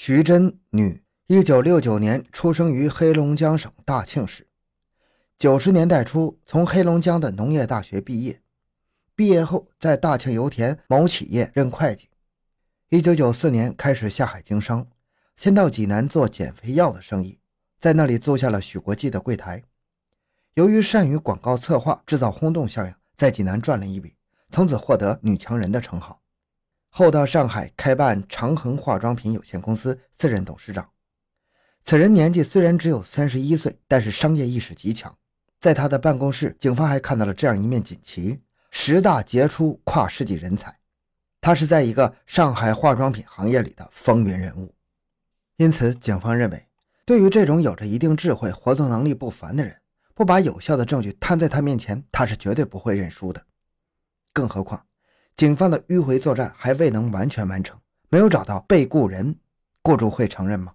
徐珍，女，一九六九年出生于黑龙江省大庆市。九十年代初从黑龙江的农业大学毕业，毕业后在大庆油田某企业任会计。一九九四年开始下海经商，先到济南做减肥药的生意，在那里租下了许国际的柜台。由于善于广告策划，制造轰动效应，在济南赚了一笔，从此获得“女强人”的称号。后到上海开办长恒化妆品有限公司，自任董事长。此人年纪虽然只有三十一岁，但是商业意识极强。在他的办公室，警方还看到了这样一面锦旗：“十大杰出跨世纪人才。”他是在一个上海化妆品行业里的风云人物。因此，警方认为，对于这种有着一定智慧、活动能力不凡的人，不把有效的证据摊在他面前，他是绝对不会认输的。更何况。警方的迂回作战还未能完全完成，没有找到被雇人，雇主会承认吗？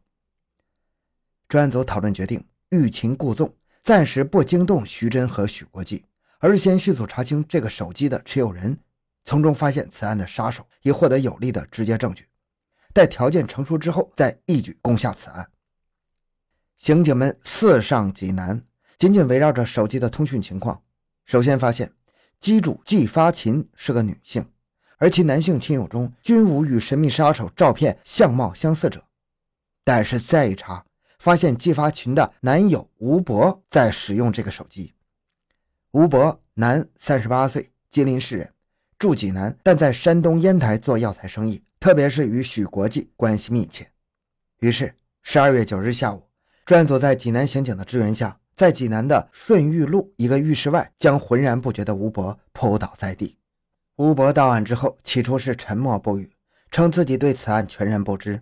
专案组讨论决定欲擒故纵，暂时不惊动徐真和许国际，而是先迅速查清这个手机的持有人，从中发现此案的杀手，以获得有力的直接证据。待条件成熟之后，再一举攻下此案。刑警们四上济南，紧紧围绕着手机的通讯情况。首先发现，机主季发琴是个女性。而其男性亲友中均无与神秘杀手照片相貌相似者，但是再一查，发现季发群的男友吴博在使用这个手机。吴博，男，三十八岁，吉林市人，住济南，但在山东烟台做药材生意，特别是与许国际关系密切。于是，十二月九日下午，专案组在济南刑警的支援下，在济南的顺玉路一个浴室外，将浑然不觉的吴博扑倒在地。吴博到案之后，起初是沉默不语，称自己对此案全然不知。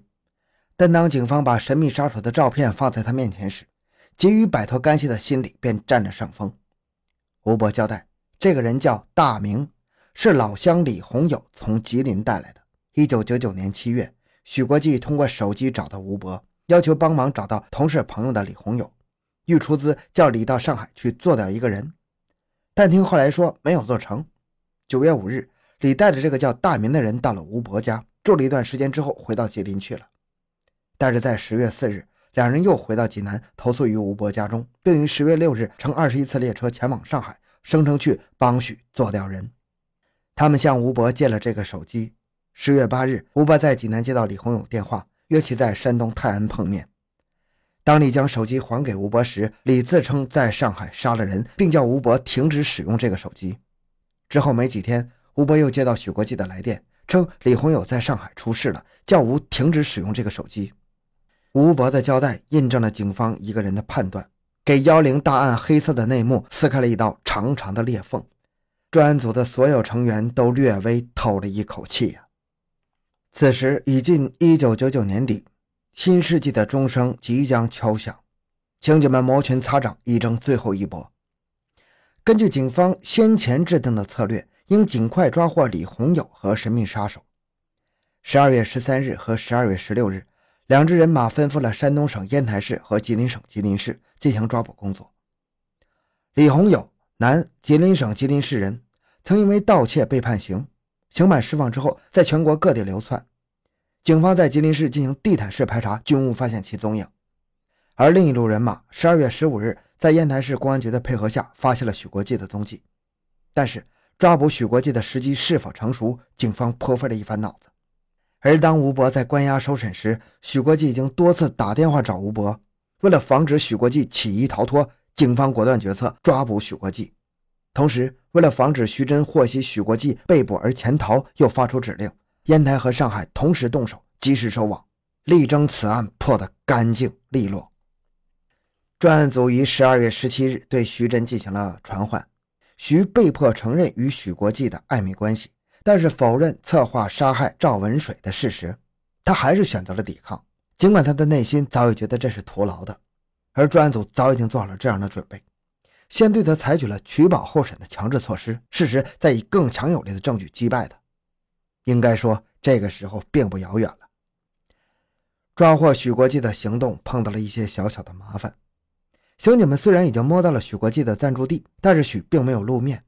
但当警方把神秘杀手的照片放在他面前时，急于摆脱干系的心理便占了上风。吴博交代，这个人叫大明，是老乡李洪友从吉林带来的。一九九九年七月，许国际通过手机找到吴博，要求帮忙找到同事朋友的李洪友，欲出资叫李到上海去做掉一个人，但听后来说没有做成。九月五日，李带着这个叫大明的人到了吴伯家住了一段时间之后，回到吉林去了。但是在十月四日，两人又回到济南投宿于吴伯家中，并于十月六日乘二十一次列车前往上海，声称去帮许做掉人。他们向吴伯借了这个手机。十月八日，吴伯在济南接到李洪勇电话，约其在山东泰安碰面。当李将手机还给吴伯时，李自称在上海杀了人，并叫吴伯停止使用这个手机。之后没几天，吴伯又接到许国际的来电，称李洪友在上海出事了，叫吴停止使用这个手机。吴伯的交代印证了警方一个人的判断，给幺零大案黑色的内幕撕开了一道长长的裂缝。专案组的所有成员都略微透了一口气呀。此时已近一九九九年底，新世纪的钟声即将敲响，刑警们摩拳擦掌，一争最后一搏。根据警方先前制定的策略，应尽快抓获李洪友和神秘杀手。十二月十三日和十二月十六日，两支人马奔赴了山东省烟台市和吉林省吉林市进行抓捕工作。李洪友，男，吉林省吉林市人，曾因为盗窃被判刑，刑满释放之后，在全国各地流窜。警方在吉林市进行地毯式排查，均无发现其踪影。而另一路人马，十二月十五日。在烟台市公安局的配合下，发现了许国际的踪迹，但是抓捕许国际的时机是否成熟，警方颇费了一番脑子。而当吴伯在关押收审时，许国际已经多次打电话找吴伯。为了防止许国际起疑逃脱，警方果断决策抓捕许国际。同时，为了防止徐真获悉许国际被捕而潜逃，又发出指令，烟台和上海同时动手，及时收网，力争此案破得干净利落。专案组于十二月十七日对徐真进行了传唤，徐被迫承认与许国际的暧昧关系，但是否认策划杀害赵文水的事实。他还是选择了抵抗，尽管他的内心早已觉得这是徒劳的。而专案组早已经做好了这样的准备，先对他采取了取保候审的强制措施，事实再以更强有力的证据击败他。应该说，这个时候并不遥远了。抓获许国际的行动碰到了一些小小的麻烦。刑警们虽然已经摸到了许国际的暂住地，但是许并没有露面。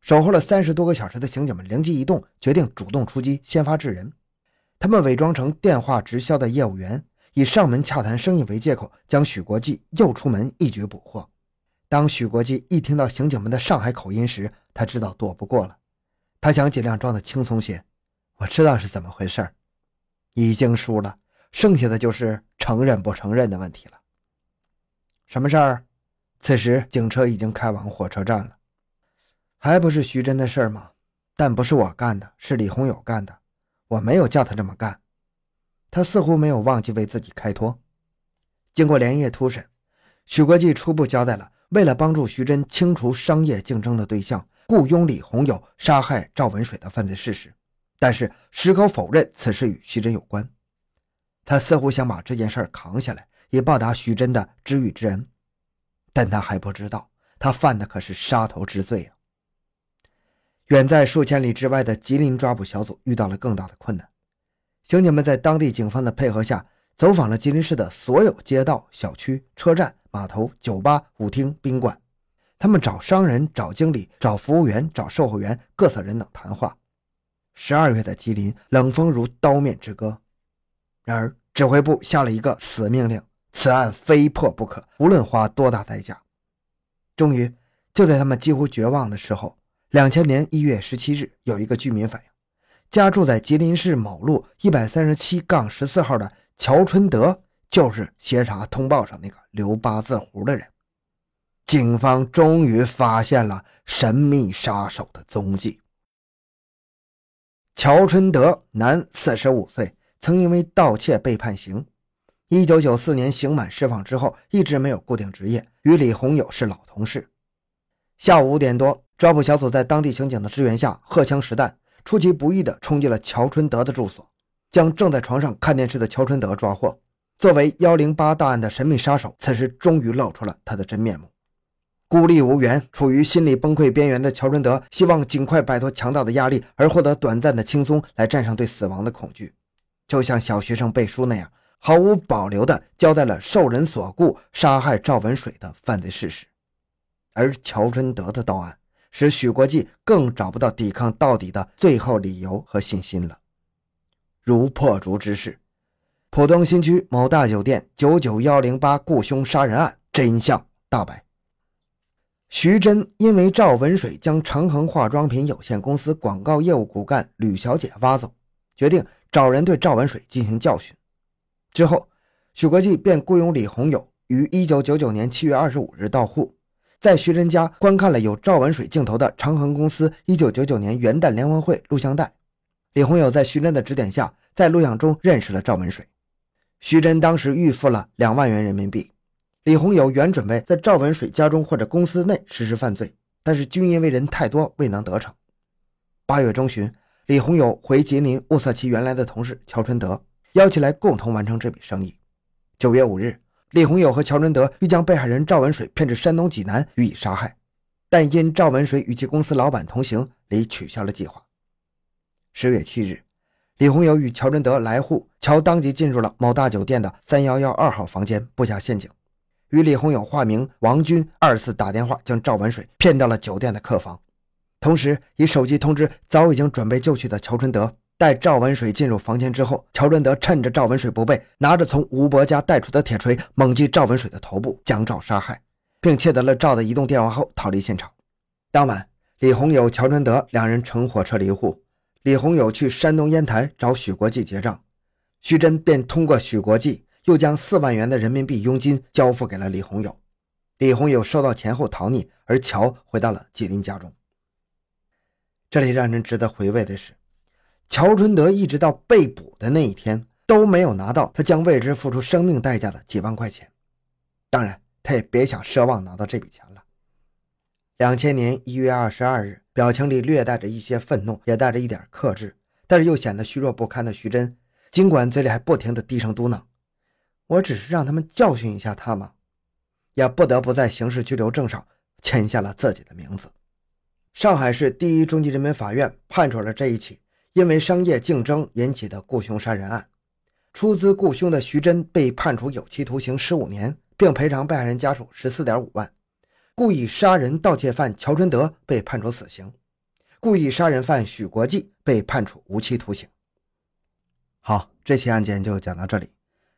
守候了三十多个小时的刑警们灵机一动，决定主动出击，先发制人。他们伪装成电话直销的业务员，以上门洽谈生意为借口，将许国际诱出门，一举捕获。当许国际一听到刑警们的上海口音时，他知道躲不过了。他想尽量装得轻松些。我知道是怎么回事已经输了，剩下的就是承认不承认的问题了。什么事儿？此时警车已经开往火车站了。还不是徐真的事儿吗？但不是我干的，是李红友干的。我没有叫他这么干。他似乎没有忘记为自己开脱。经过连夜突审，许国际初步交代了为了帮助徐真清除商业竞争的对象，雇佣李红友杀害赵文水的犯罪事实。但是矢口否认此事与徐真有关。他似乎想把这件事扛下来，以报答徐真的知遇之恩。但他还不知道，他犯的可是杀头之罪啊！远在数千里之外的吉林抓捕小组遇到了更大的困难。刑警们在当地警方的配合下，走访了吉林市的所有街道、小区、车站、码头、酒吧、舞厅、宾馆。他们找商人、找经理、找服务员、找售货员、各色人等谈话。十二月的吉林冷风如刀面之割，然而指挥部下了一个死命令：此案非破不可，无论花多大代价。终于，就在他们几乎绝望的时候，两千年一月十七日，有一个居民反映，家住在吉林市某路一百三十七杠十四号的乔春德，就是协查通报上那个留八字胡的人。警方终于发现了神秘杀手的踪迹。乔春德，男，四十五岁，曾因为盗窃被判刑。一九九四年刑满释放之后，一直没有固定职业，与李红友是老同事。下午五点多，抓捕小组在当地刑警的支援下，荷枪实弹，出其不意地冲进了乔春德的住所，将正在床上看电视的乔春德抓获。作为幺零八大案的神秘杀手，此时终于露出了他的真面目。孤立无援、处于心理崩溃边缘的乔春德，希望尽快摆脱强大的压力，而获得短暂的轻松，来战胜对死亡的恐惧。就像小学生背书那样，毫无保留地交代了受人所雇杀害赵文水的犯罪事实。而乔春德的到案，使许国际更找不到抵抗到底的最后理由和信心了。如破竹之势，浦东新区某大酒店九九幺零八雇凶杀人案真相大白。徐真因为赵文水将长恒化妆品有限公司广告业务骨干吕小姐挖走，决定找人对赵文水进行教训。之后，许国际便雇佣李红友于1999年7月25日到沪，在徐真家观看了有赵文水镜头的长恒公司1999年元旦联欢会录像带。李红友在徐真的指点下，在录像中认识了赵文水。徐真当时预付了两万元人民币。李红友原准备在赵文水家中或者公司内实施犯罪，但是均因为人太多未能得逞。八月中旬，李红友回吉林物色其原来的同事乔春德，邀其来共同完成这笔生意。九月五日，李红友和乔春德欲将被害人赵文水骗至山东济南予以杀害，但因赵文水与其公司老板同行，李取消了计划。十月七日，李红友与乔春德来沪，乔当即进入了某大酒店的三幺幺二号房间，布下陷阱。与李红友化名王军二次打电话，将赵文水骗到了酒店的客房，同时以手机通知早已经准备就绪的乔春德。待赵文水进入房间之后，乔春德趁着赵文水不备，拿着从吴伯家带出的铁锤猛击赵文水的头部，将赵杀害，并窃得了赵的移动电话后逃离现场。当晚，李红友、乔春德两人乘火车离沪。李红友去山东烟台找许国际结账，徐真便通过许国际。又将四万元的人民币佣金交付给了李红友，李红友收到钱后逃匿，而乔回到了吉林家中。这里让人值得回味的是，乔春德一直到被捕的那一天都没有拿到他将为之付出生命代价的几万块钱，当然，他也别想奢望拿到这笔钱了。两千年一月二十二日，表情里略带着一些愤怒，也带着一点克制，但是又显得虚弱不堪的徐真，尽管嘴里还不停地低声嘟囔。我只是让他们教训一下他嘛，也不得不在刑事拘留证上签下了自己的名字。上海市第一中级人民法院判处了这一起因为商业竞争引起的雇凶杀人案，出资雇凶的徐真被判处有期徒刑十五年，并赔偿被害人家属十四点五万。故意杀人盗窃犯乔春德被判处死刑，故意杀人犯许国际被判处无期徒刑。好，这期案件就讲到这里。